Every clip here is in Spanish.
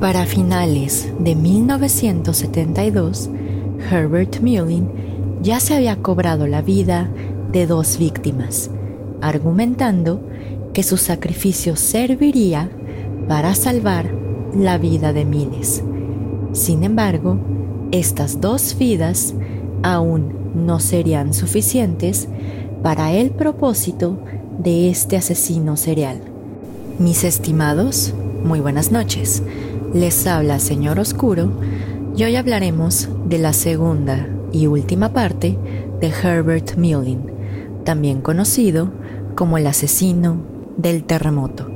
Para finales de 1972, Herbert Mullin ya se había cobrado la vida de dos víctimas, argumentando que su sacrificio serviría para salvar la vida de miles. Sin embargo, estas dos vidas aún no serían suficientes para el propósito de este asesino serial. Mis estimados, muy buenas noches. Les habla Señor Oscuro y hoy hablaremos de la segunda y última parte de Herbert Mullin, también conocido como el asesino del terremoto.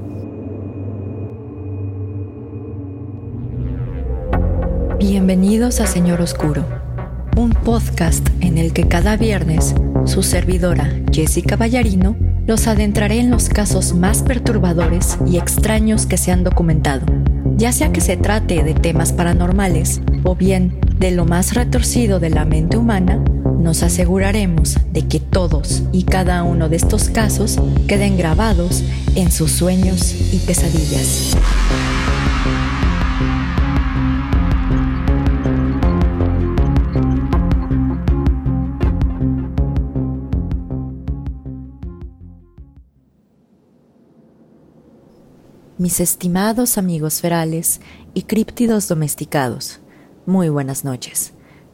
Bienvenidos a Señor Oscuro, un podcast en el que cada viernes su servidora Jessica Ballarino los adentraré en los casos más perturbadores y extraños que se han documentado, ya sea que se trate de temas paranormales o bien de lo más retorcido de la mente humana, nos aseguraremos de que todos y cada uno de estos casos queden grabados en sus sueños y pesadillas. Mis estimados amigos ferales y críptidos domesticados, muy buenas noches.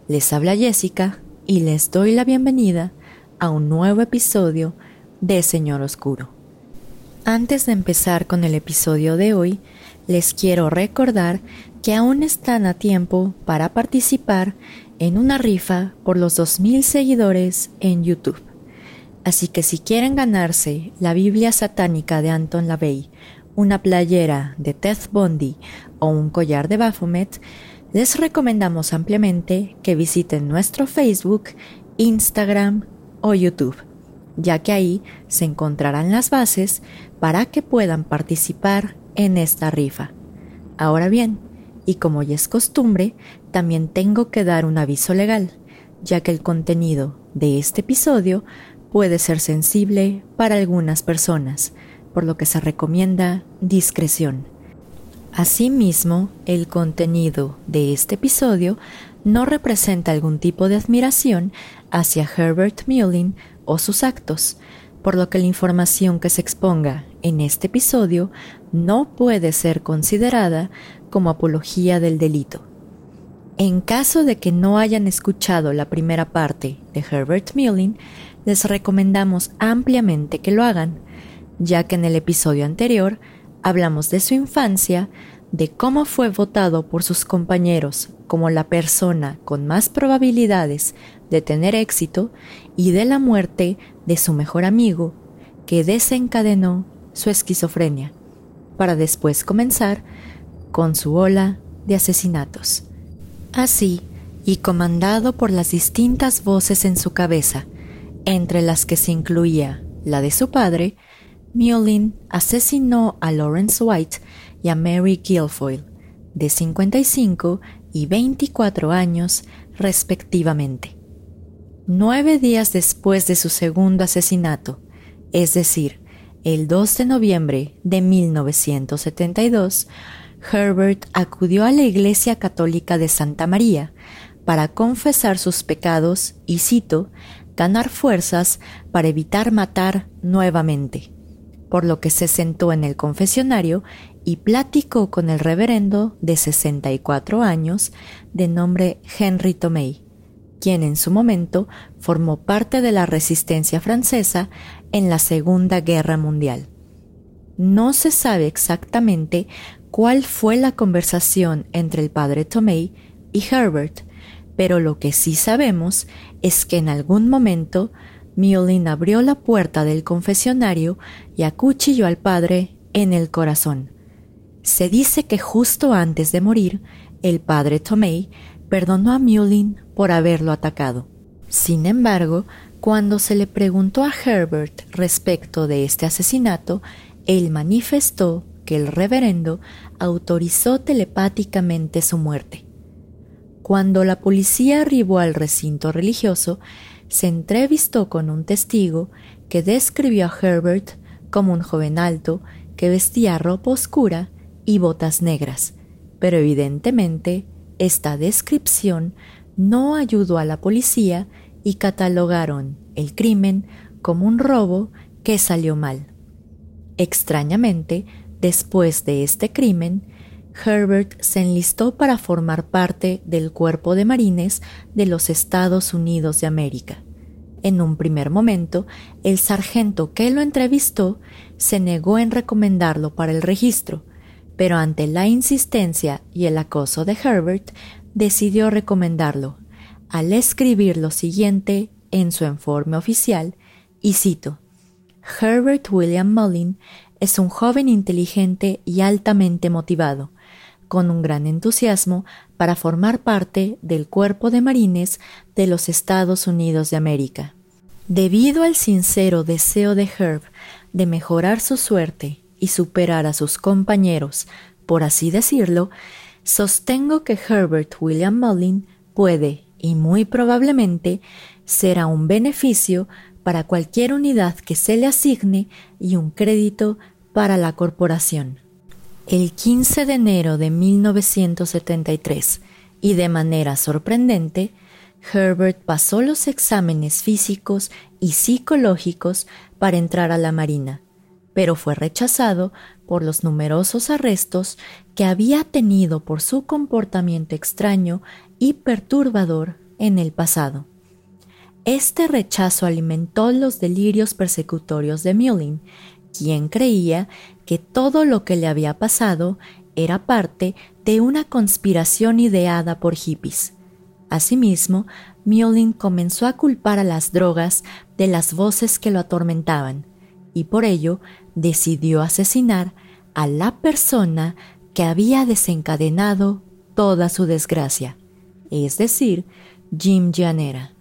Les habla Jessica y les doy la bienvenida a un nuevo episodio de Señor Oscuro. Antes de empezar con el episodio de hoy, les quiero recordar que aún están a tiempo para participar en una rifa por los 2.000 seguidores en YouTube. Así que si quieren ganarse la Biblia satánica de Anton LaVey, una playera de Ted Bundy o un collar de Baphomet, les recomendamos ampliamente que visiten nuestro Facebook, Instagram o YouTube, ya que ahí se encontrarán las bases para que puedan participar en esta rifa. Ahora bien, y como ya es costumbre, también tengo que dar un aviso legal, ya que el contenido de este episodio puede ser sensible para algunas personas, por lo que se recomienda discreción. Asimismo, el contenido de este episodio no representa algún tipo de admiración hacia Herbert Mullin o sus actos, por lo que la información que se exponga en este episodio no puede ser considerada como apología del delito. En caso de que no hayan escuchado la primera parte de Herbert Mullin, les recomendamos ampliamente que lo hagan, ya que en el episodio anterior hablamos de su infancia, de cómo fue votado por sus compañeros como la persona con más probabilidades de tener éxito y de la muerte de su mejor amigo, que desencadenó su esquizofrenia, para después comenzar con su ola de asesinatos. Así, y comandado por las distintas voces en su cabeza, entre las que se incluía la de su padre, Mullin asesinó a Lawrence White y a Mary Guilfoyle, de 55 y 24 años respectivamente. Nueve días después de su segundo asesinato, es decir, el 2 de noviembre de 1972, Herbert acudió a la Iglesia Católica de Santa María para confesar sus pecados y, cito, ganar fuerzas para evitar matar nuevamente por lo que se sentó en el confesionario y platicó con el reverendo de 64 años de nombre Henry Tomei, quien en su momento formó parte de la resistencia francesa en la Segunda Guerra Mundial. No se sabe exactamente cuál fue la conversación entre el padre Tomei y Herbert, pero lo que sí sabemos es que en algún momento Mullin abrió la puerta del confesionario y acuchilló al padre en el corazón. Se dice que justo antes de morir, el padre Tomei perdonó a Mullin por haberlo atacado. Sin embargo, cuando se le preguntó a Herbert respecto de este asesinato, él manifestó que el reverendo autorizó telepáticamente su muerte. Cuando la policía arribó al recinto religioso, se entrevistó con un testigo que describió a Herbert como un joven alto que vestía ropa oscura y botas negras, pero evidentemente esta descripción no ayudó a la policía y catalogaron el crimen como un robo que salió mal. Extrañamente, después de este crimen, Herbert se enlistó para formar parte del cuerpo de marines de los Estados Unidos de América. En un primer momento, el sargento que lo entrevistó se negó en recomendarlo para el registro, pero ante la insistencia y el acoso de Herbert, decidió recomendarlo, al escribir lo siguiente en su informe oficial, y cito, Herbert William Mullin es un joven inteligente y altamente motivado, con un gran entusiasmo para formar parte del cuerpo de marines de los Estados Unidos de América. Debido al sincero deseo de Herb de mejorar su suerte y superar a sus compañeros, por así decirlo, sostengo que Herbert William Mullin puede, y muy probablemente, será un beneficio para cualquier unidad que se le asigne y un crédito para la corporación. El 15 de enero de 1973, y de manera sorprendente, Herbert pasó los exámenes físicos y psicológicos para entrar a la Marina, pero fue rechazado por los numerosos arrestos que había tenido por su comportamiento extraño y perturbador en el pasado. Este rechazo alimentó los delirios persecutorios de Mullin, quien creía que todo lo que le había pasado era parte de una conspiración ideada por hippies. Asimismo, Mullin comenzó a culpar a las drogas de las voces que lo atormentaban, y por ello decidió asesinar a la persona que había desencadenado toda su desgracia, es decir, Jim Janera.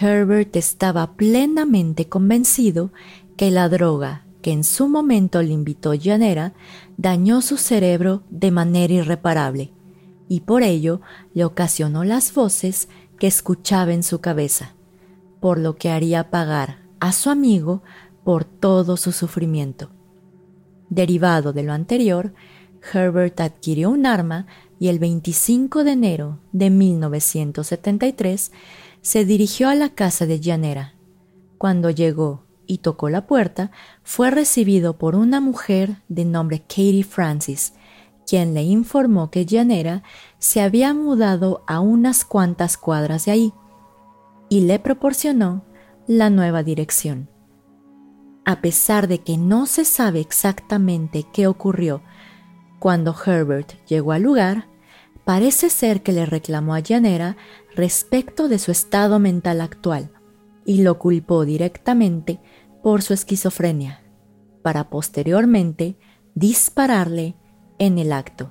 Herbert estaba plenamente convencido que la droga que en su momento le invitó Janera dañó su cerebro de manera irreparable y por ello le ocasionó las voces que escuchaba en su cabeza, por lo que haría pagar a su amigo por todo su sufrimiento. Derivado de lo anterior, Herbert adquirió un arma y el 25 de enero de 1973 se dirigió a la casa de Llanera. Cuando llegó y tocó la puerta, fue recibido por una mujer de nombre Katie Francis, quien le informó que Llanera se había mudado a unas cuantas cuadras de ahí y le proporcionó la nueva dirección. A pesar de que no se sabe exactamente qué ocurrió cuando Herbert llegó al lugar, parece ser que le reclamó a Llanera respecto de su estado mental actual y lo culpó directamente por su esquizofrenia, para posteriormente dispararle en el acto.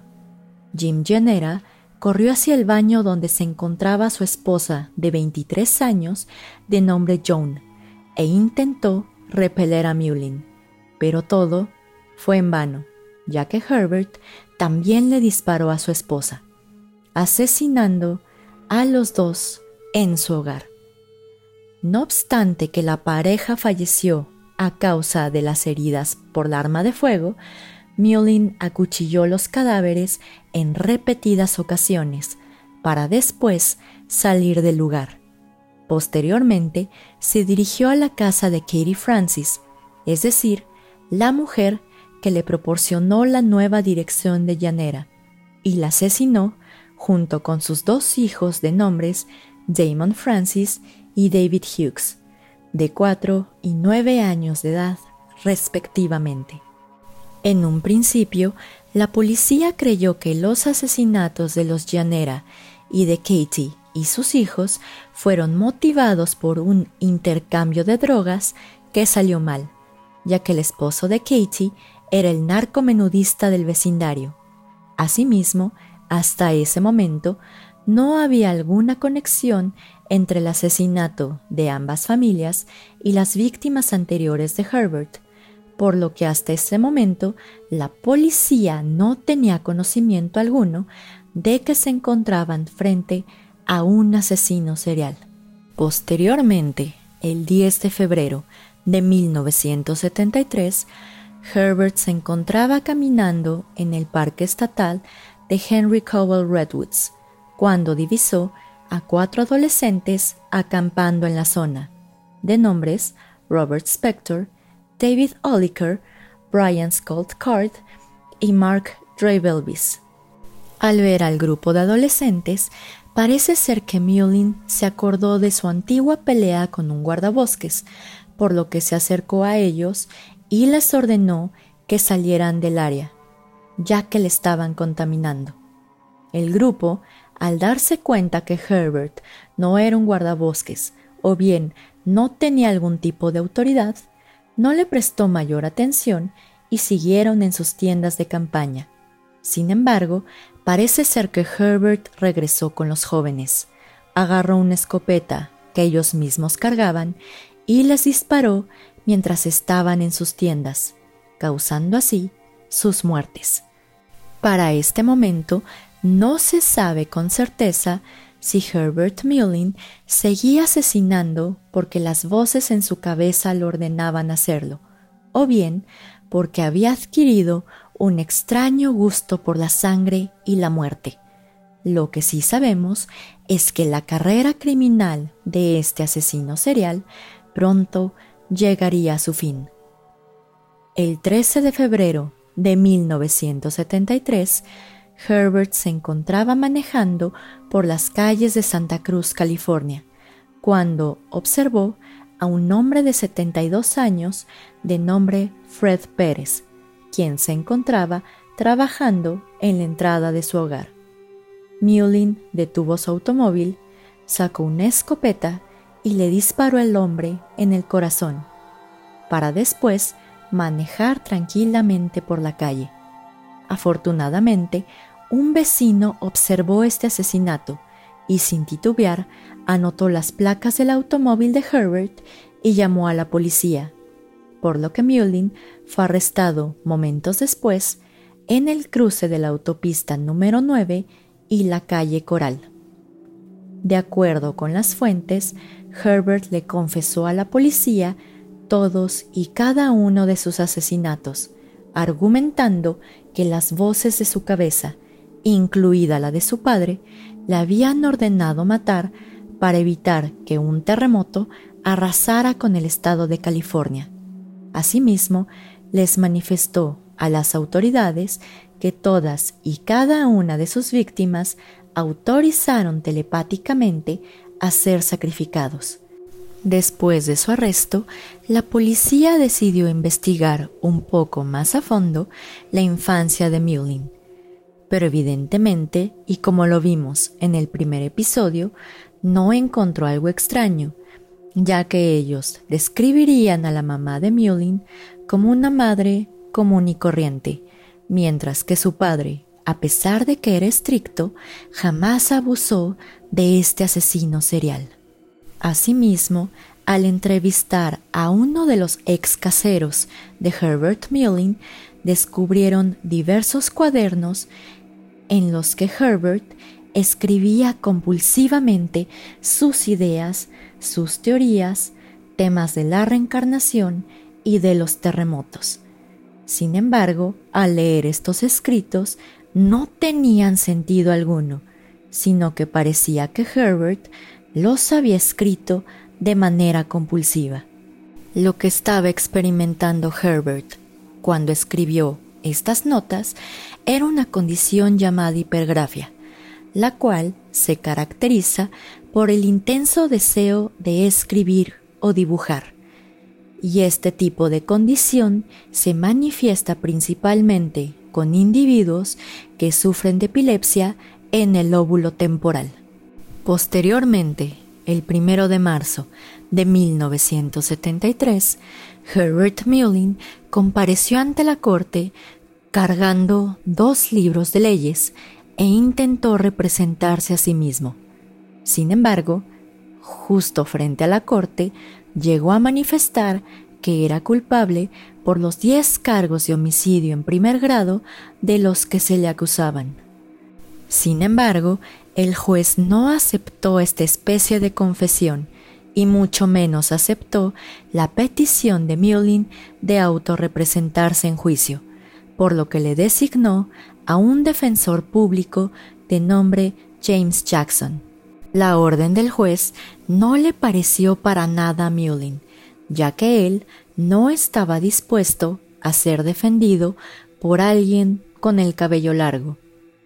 Jim Llanera corrió hacia el baño donde se encontraba su esposa de 23 años de nombre Joan e intentó repeler a Mullin, pero todo fue en vano, ya que Herbert también le disparó a su esposa, asesinando a los dos en su hogar. No obstante que la pareja falleció a causa de las heridas por la arma de fuego, Mullin acuchilló los cadáveres en repetidas ocasiones para después salir del lugar. Posteriormente, se dirigió a la casa de Katie Francis, es decir, la mujer que le proporcionó la nueva dirección de Llanera, y la asesinó junto con sus dos hijos de nombres Damon Francis y David Hughes, de cuatro y nueve años de edad, respectivamente. En un principio, la policía creyó que los asesinatos de los Llanera y de Katie y sus hijos fueron motivados por un intercambio de drogas que salió mal, ya que el esposo de Katie era el narcomenudista del vecindario. Asimismo, hasta ese momento, no había alguna conexión entre el asesinato de ambas familias y las víctimas anteriores de Herbert, por lo que hasta ese momento la policía no tenía conocimiento alguno de que se encontraban frente a un asesino serial. Posteriormente, el 10 de febrero de 1973, Herbert se encontraba caminando en el parque estatal de Henry Cowell Redwoods, cuando divisó a cuatro adolescentes acampando en la zona, de nombres Robert Spector, David Oliker, Brian Scott Card y Mark Drabelvis. Al ver al grupo de adolescentes, parece ser que Mullin se acordó de su antigua pelea con un guardabosques, por lo que se acercó a ellos y les ordenó que salieran del área, ya que le estaban contaminando. El grupo, al darse cuenta que Herbert no era un guardabosques, o bien no tenía algún tipo de autoridad, no le prestó mayor atención y siguieron en sus tiendas de campaña. Sin embargo, parece ser que Herbert regresó con los jóvenes, agarró una escopeta que ellos mismos cargaban y les disparó mientras estaban en sus tiendas, causando así sus muertes. Para este momento, no se sabe con certeza si Herbert Mullin seguía asesinando porque las voces en su cabeza lo ordenaban hacerlo, o bien porque había adquirido un extraño gusto por la sangre y la muerte. Lo que sí sabemos es que la carrera criminal de este asesino serial pronto llegaría a su fin. El 13 de febrero de 1973, Herbert se encontraba manejando por las calles de Santa Cruz, California, cuando observó a un hombre de 72 años de nombre Fred Pérez, quien se encontraba trabajando en la entrada de su hogar. Mullin detuvo su automóvil, sacó una escopeta y le disparó al hombre en el corazón, para después manejar tranquilamente por la calle. Afortunadamente, un vecino observó este asesinato y sin titubear anotó las placas del automóvil de Herbert y llamó a la policía, por lo que Mullin fue arrestado momentos después en el cruce de la autopista número 9 y la calle Coral. De acuerdo con las fuentes, Herbert le confesó a la policía todos y cada uno de sus asesinatos, argumentando que las voces de su cabeza, incluida la de su padre, le habían ordenado matar para evitar que un terremoto arrasara con el estado de California. Asimismo, les manifestó a las autoridades que todas y cada una de sus víctimas autorizaron telepáticamente a ser sacrificados. Después de su arresto, la policía decidió investigar un poco más a fondo la infancia de Mullin. Pero evidentemente, y como lo vimos en el primer episodio, no encontró algo extraño, ya que ellos describirían a la mamá de Mullin como una madre común y corriente, mientras que su padre, a pesar de que era estricto, jamás abusó de este asesino serial. Asimismo, al entrevistar a uno de los ex caseros de Herbert Mullin, descubrieron diversos cuadernos en los que Herbert escribía compulsivamente sus ideas, sus teorías, temas de la reencarnación y de los terremotos. Sin embargo, al leer estos escritos, no tenían sentido alguno, sino que parecía que Herbert los había escrito de manera compulsiva. Lo que estaba experimentando Herbert cuando escribió estas notas era una condición llamada hipergrafia, la cual se caracteriza por el intenso deseo de escribir o dibujar. Y este tipo de condición se manifiesta principalmente con individuos que sufren de epilepsia en el lóbulo temporal. Posteriormente, el primero de marzo de 1973, Herbert Mullin compareció ante la corte cargando dos libros de leyes e intentó representarse a sí mismo. Sin embargo, justo frente a la corte, llegó a manifestar que era culpable por los diez cargos de homicidio en primer grado de los que se le acusaban. Sin embargo, el juez no aceptó esta especie de confesión y mucho menos aceptó la petición de Mullin de autorrepresentarse en juicio, por lo que le designó a un defensor público de nombre James Jackson. La orden del juez no le pareció para nada a Mullin, ya que él no estaba dispuesto a ser defendido por alguien con el cabello largo,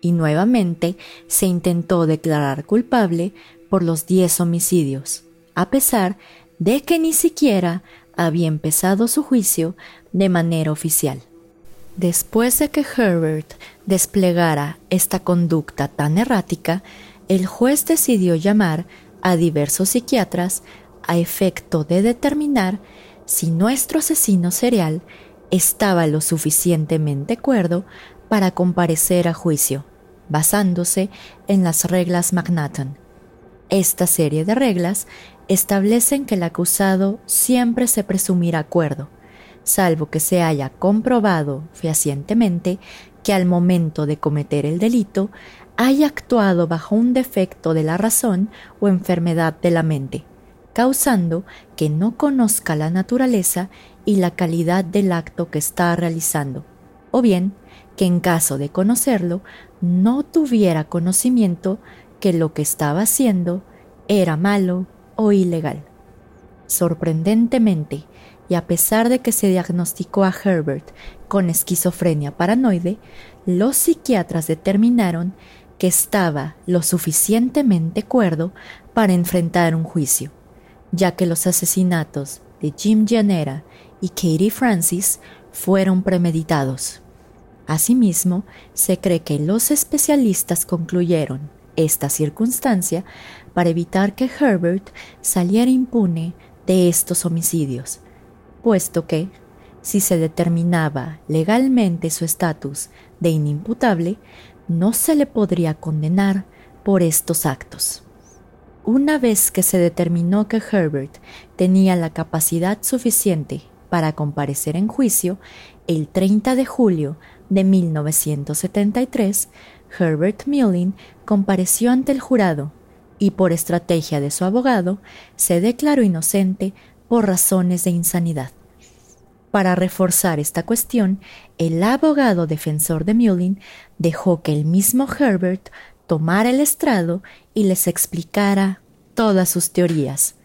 y nuevamente se intentó declarar culpable por los diez homicidios, a pesar de que ni siquiera había empezado su juicio de manera oficial. Después de que Herbert desplegara esta conducta tan errática, el juez decidió llamar a diversos psiquiatras a efecto de determinar si nuestro asesino serial estaba lo suficientemente cuerdo para comparecer a juicio, basándose en las reglas Manhattan. Esta serie de reglas establecen que el acusado siempre se presumirá cuerdo, salvo que se haya comprobado fehacientemente que al momento de cometer el delito haya actuado bajo un defecto de la razón o enfermedad de la mente, causando que no conozca la naturaleza y la calidad del acto que está realizando, o bien que en caso de conocerlo no tuviera conocimiento que lo que estaba haciendo era malo o ilegal. Sorprendentemente, y a pesar de que se diagnosticó a Herbert con esquizofrenia paranoide, los psiquiatras determinaron que estaba lo suficientemente cuerdo para enfrentar un juicio, ya que los asesinatos de Jim Janera y Katie Francis fueron premeditados. Asimismo, se cree que los especialistas concluyeron esta circunstancia para evitar que Herbert saliera impune de estos homicidios, puesto que, si se determinaba legalmente su estatus de inimputable, no se le podría condenar por estos actos. Una vez que se determinó que Herbert tenía la capacidad suficiente para comparecer en juicio, el 30 de julio de 1973, Herbert Mullin compareció ante el jurado y por estrategia de su abogado se declaró inocente por razones de insanidad. Para reforzar esta cuestión, el abogado defensor de Mullin dejó que el mismo Herbert tomara el estrado y les explicara todas sus teorías.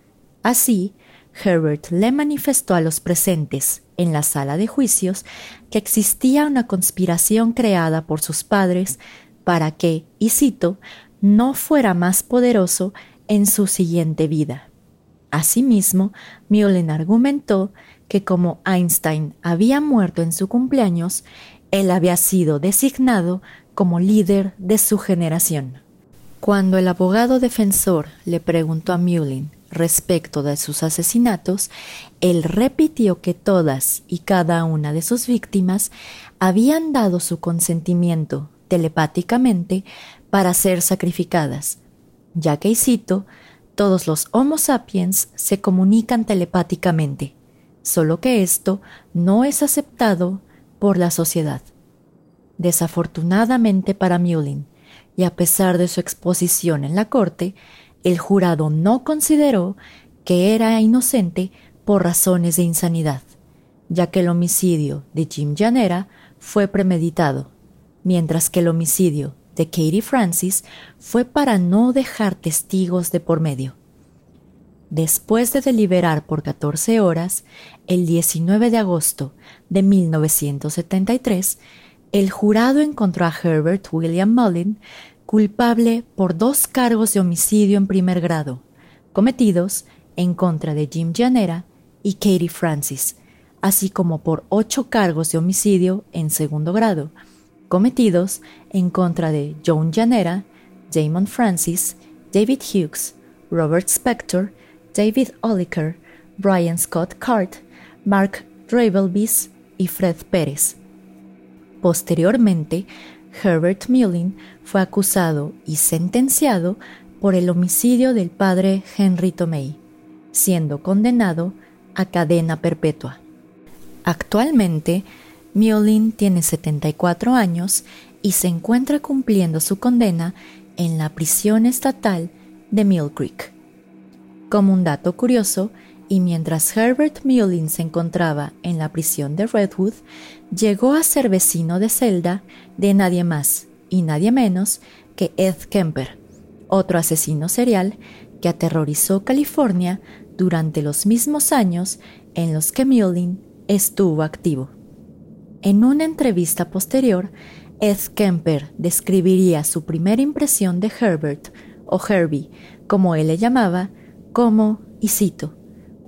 Así, Herbert le manifestó a los presentes en la sala de juicios que existía una conspiración creada por sus padres para que, y cito, no fuera más poderoso en su siguiente vida. Asimismo, Mullin argumentó que como Einstein había muerto en su cumpleaños, él había sido designado como líder de su generación. Cuando el abogado defensor le preguntó a Mullin respecto de sus asesinatos, él repitió que todas y cada una de sus víctimas habían dado su consentimiento telepáticamente para ser sacrificadas, ya que, y cito, todos los Homo sapiens se comunican telepáticamente solo que esto no es aceptado por la sociedad. Desafortunadamente para Mullin, y a pesar de su exposición en la corte, el jurado no consideró que era inocente por razones de insanidad, ya que el homicidio de Jim Janera fue premeditado, mientras que el homicidio de Katie Francis fue para no dejar testigos de por medio. Después de deliberar por 14 horas, el 19 de agosto de 1973, el jurado encontró a Herbert William Mullin culpable por dos cargos de homicidio en primer grado, cometidos en contra de Jim Janera y Katie Francis, así como por ocho cargos de homicidio en segundo grado, cometidos en contra de Joan Janera, Damon Francis, David Hughes, Robert Spector David Oliker, Brian Scott Cart, Mark Dravelbis y Fred Pérez. Posteriormente, Herbert Mullin fue acusado y sentenciado por el homicidio del padre Henry Tomei, siendo condenado a cadena perpetua. Actualmente, Mullin tiene 74 años y se encuentra cumpliendo su condena en la prisión estatal de Mill Creek. Como un dato curioso, y mientras Herbert Mullin se encontraba en la prisión de Redwood, llegó a ser vecino de celda de nadie más y nadie menos que Ed Kemper, otro asesino serial que aterrorizó California durante los mismos años en los que Mullin estuvo activo. En una entrevista posterior, Ed Kemper describiría su primera impresión de Herbert, o Herbie, como él le llamaba, como, y cito,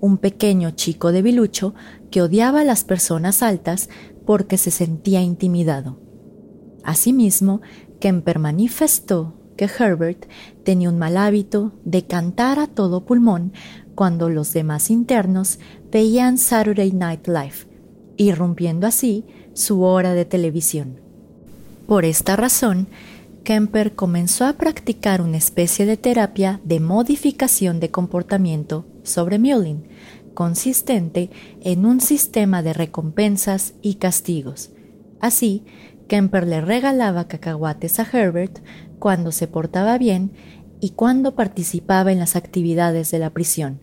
un pequeño chico debilucho que odiaba a las personas altas porque se sentía intimidado. Asimismo, Kemper manifestó que Herbert tenía un mal hábito de cantar a todo pulmón cuando los demás internos veían Saturday Night Live, irrumpiendo así su hora de televisión. Por esta razón, Kemper comenzó a practicar una especie de terapia de modificación de comportamiento sobre Mullin, consistente en un sistema de recompensas y castigos. Así, Kemper le regalaba cacahuates a Herbert cuando se portaba bien y cuando participaba en las actividades de la prisión,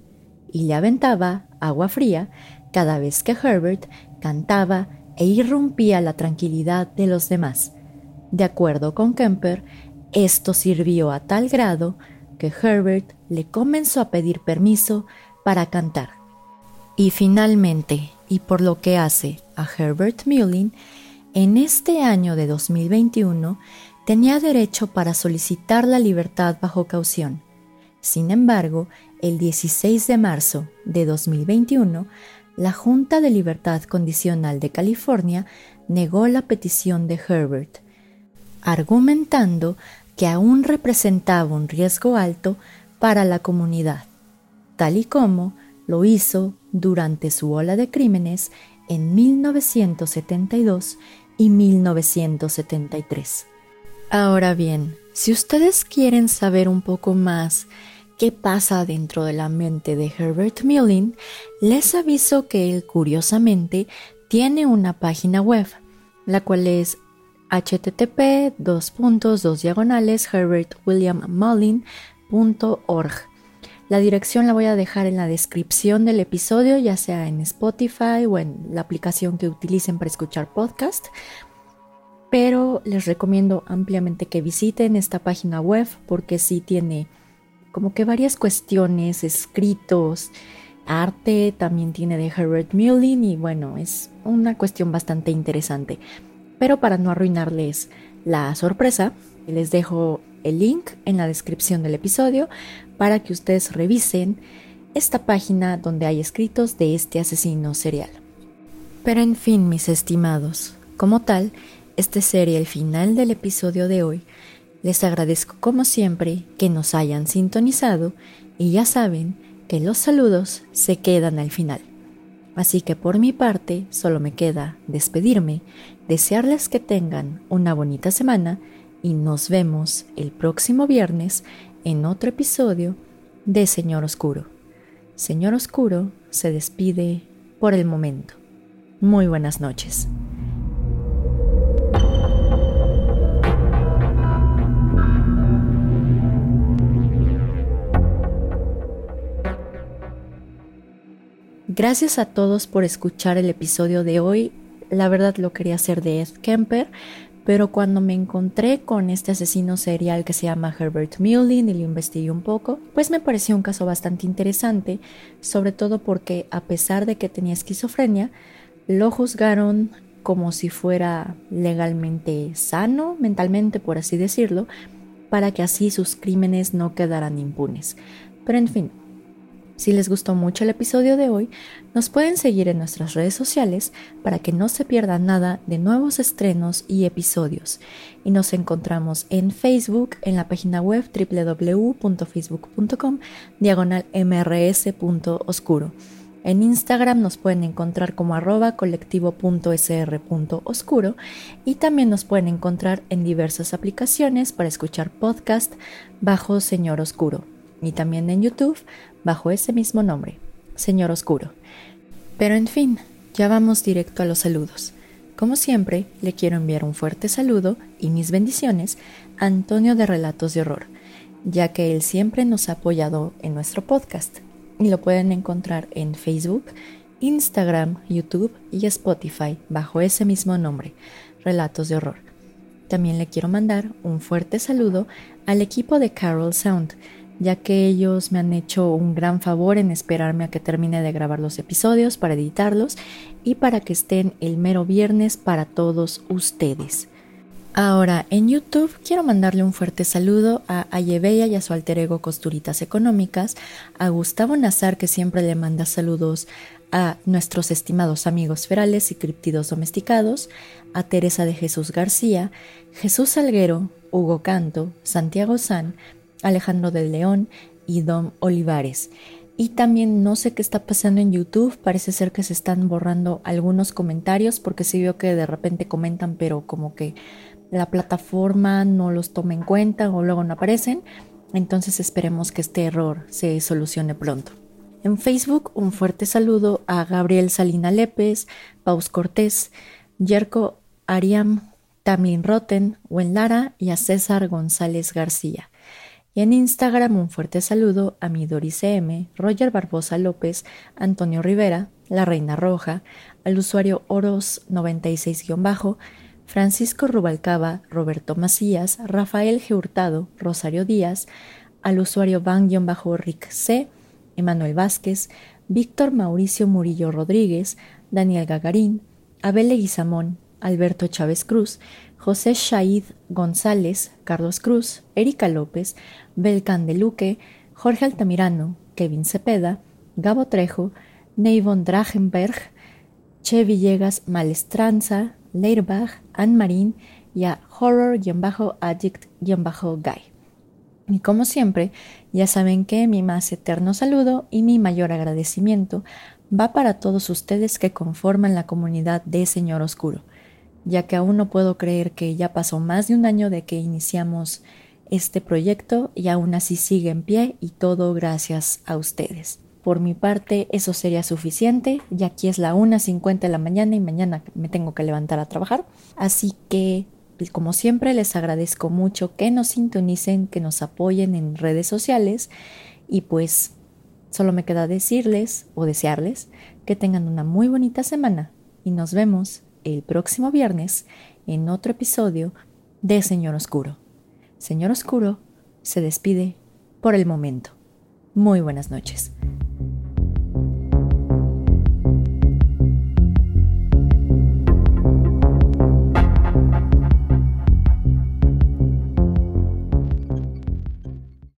y le aventaba agua fría cada vez que Herbert cantaba e irrumpía la tranquilidad de los demás. De acuerdo con Kemper, esto sirvió a tal grado que Herbert le comenzó a pedir permiso para cantar. Y finalmente, y por lo que hace a Herbert Mullin, en este año de 2021 tenía derecho para solicitar la libertad bajo caución. Sin embargo, el 16 de marzo de 2021, la Junta de Libertad Condicional de California negó la petición de Herbert, argumentando que aún representaba un riesgo alto para la comunidad, tal y como lo hizo durante su ola de crímenes en 1972 y 1973. Ahora bien, si ustedes quieren saber un poco más qué pasa dentro de la mente de Herbert Mullin, les aviso que él curiosamente tiene una página web, la cual es http diagonales herbertwilliammullin.org. La dirección la voy a dejar en la descripción del episodio, ya sea en Spotify o en la aplicación que utilicen para escuchar podcast. Pero les recomiendo ampliamente que visiten esta página web porque sí tiene como que varias cuestiones, escritos, arte, también tiene de Herbert Mullin y bueno, es una cuestión bastante interesante. Pero para no arruinarles la sorpresa, les dejo el link en la descripción del episodio para que ustedes revisen esta página donde hay escritos de este asesino serial. Pero en fin, mis estimados, como tal, este sería el final del episodio de hoy. Les agradezco como siempre que nos hayan sintonizado y ya saben que los saludos se quedan al final. Así que por mi parte solo me queda despedirme, desearles que tengan una bonita semana y nos vemos el próximo viernes en otro episodio de Señor Oscuro. Señor Oscuro se despide por el momento. Muy buenas noches. Gracias a todos por escuchar el episodio de hoy. La verdad lo quería hacer de Ed Kemper, pero cuando me encontré con este asesino serial que se llama Herbert Mullin y lo investigué un poco, pues me pareció un caso bastante interesante, sobre todo porque a pesar de que tenía esquizofrenia, lo juzgaron como si fuera legalmente sano, mentalmente por así decirlo, para que así sus crímenes no quedaran impunes. Pero en fin, si les gustó mucho el episodio de hoy, nos pueden seguir en nuestras redes sociales para que no se pierdan nada de nuevos estrenos y episodios. Y nos encontramos en Facebook, en la página web www.facebook.com, diagonal mrs.oscuro. En Instagram nos pueden encontrar como arroba colectivo.sr.oscuro y también nos pueden encontrar en diversas aplicaciones para escuchar podcast bajo Señor Oscuro y también en YouTube bajo ese mismo nombre, Señor Oscuro. Pero en fin, ya vamos directo a los saludos. Como siempre, le quiero enviar un fuerte saludo y mis bendiciones a Antonio de Relatos de Horror, ya que él siempre nos ha apoyado en nuestro podcast. y lo pueden encontrar en Facebook, Instagram, YouTube y Spotify bajo ese mismo nombre, Relatos de Horror. También le quiero mandar un fuerte saludo al equipo de Carol Sound, ya que ellos me han hecho un gran favor en esperarme a que termine de grabar los episodios para editarlos y para que estén el mero viernes para todos ustedes. Ahora, en YouTube quiero mandarle un fuerte saludo a Ayebella y a su alter ego Costuritas Económicas, a Gustavo Nazar que siempre le manda saludos a nuestros estimados amigos ferales y criptidos domesticados, a Teresa de Jesús García, Jesús Salguero, Hugo Canto, Santiago San, Alejandro del León y Dom Olivares. Y también no sé qué está pasando en YouTube, parece ser que se están borrando algunos comentarios porque sí veo que de repente comentan pero como que la plataforma no los toma en cuenta o luego no aparecen. Entonces esperemos que este error se solucione pronto. En Facebook un fuerte saludo a Gabriel Salina Lépez, Paus Cortés, Yerko Ariam, Tamlin Roten, Wen Lara y a César González García. Y en Instagram un fuerte saludo a Midori CM, Roger Barbosa López, Antonio Rivera, La Reina Roja, al usuario Oros96- Francisco Rubalcaba, Roberto Macías, Rafael G. Hurtado, Rosario Díaz, al usuario Van-Rick C, Emanuel Vázquez, Víctor Mauricio Murillo Rodríguez, Daniel Gagarín, Abel Leguizamón, Alberto Chávez Cruz, José Shaid González, Carlos Cruz, Erika López, Belcán de Luque, Jorge Altamirano, Kevin Cepeda, Gabo Trejo, Neivon Drachenberg, Che Villegas Malestranza, Leirbach, Anne Marín y a Horror-Addict-Guy. Y como siempre, ya saben que mi más eterno saludo y mi mayor agradecimiento va para todos ustedes que conforman la comunidad de Señor Oscuro, ya que aún no puedo creer que ya pasó más de un año de que iniciamos este proyecto y aún así sigue en pie y todo gracias a ustedes. Por mi parte, eso sería suficiente, ya aquí es la 1.50 de la mañana y mañana me tengo que levantar a trabajar. Así que, pues, como siempre, les agradezco mucho que nos sintonicen, que nos apoyen en redes sociales y pues solo me queda decirles o desearles que tengan una muy bonita semana y nos vemos el próximo viernes en otro episodio de Señor Oscuro. Señor Oscuro se despide por el momento. Muy buenas noches.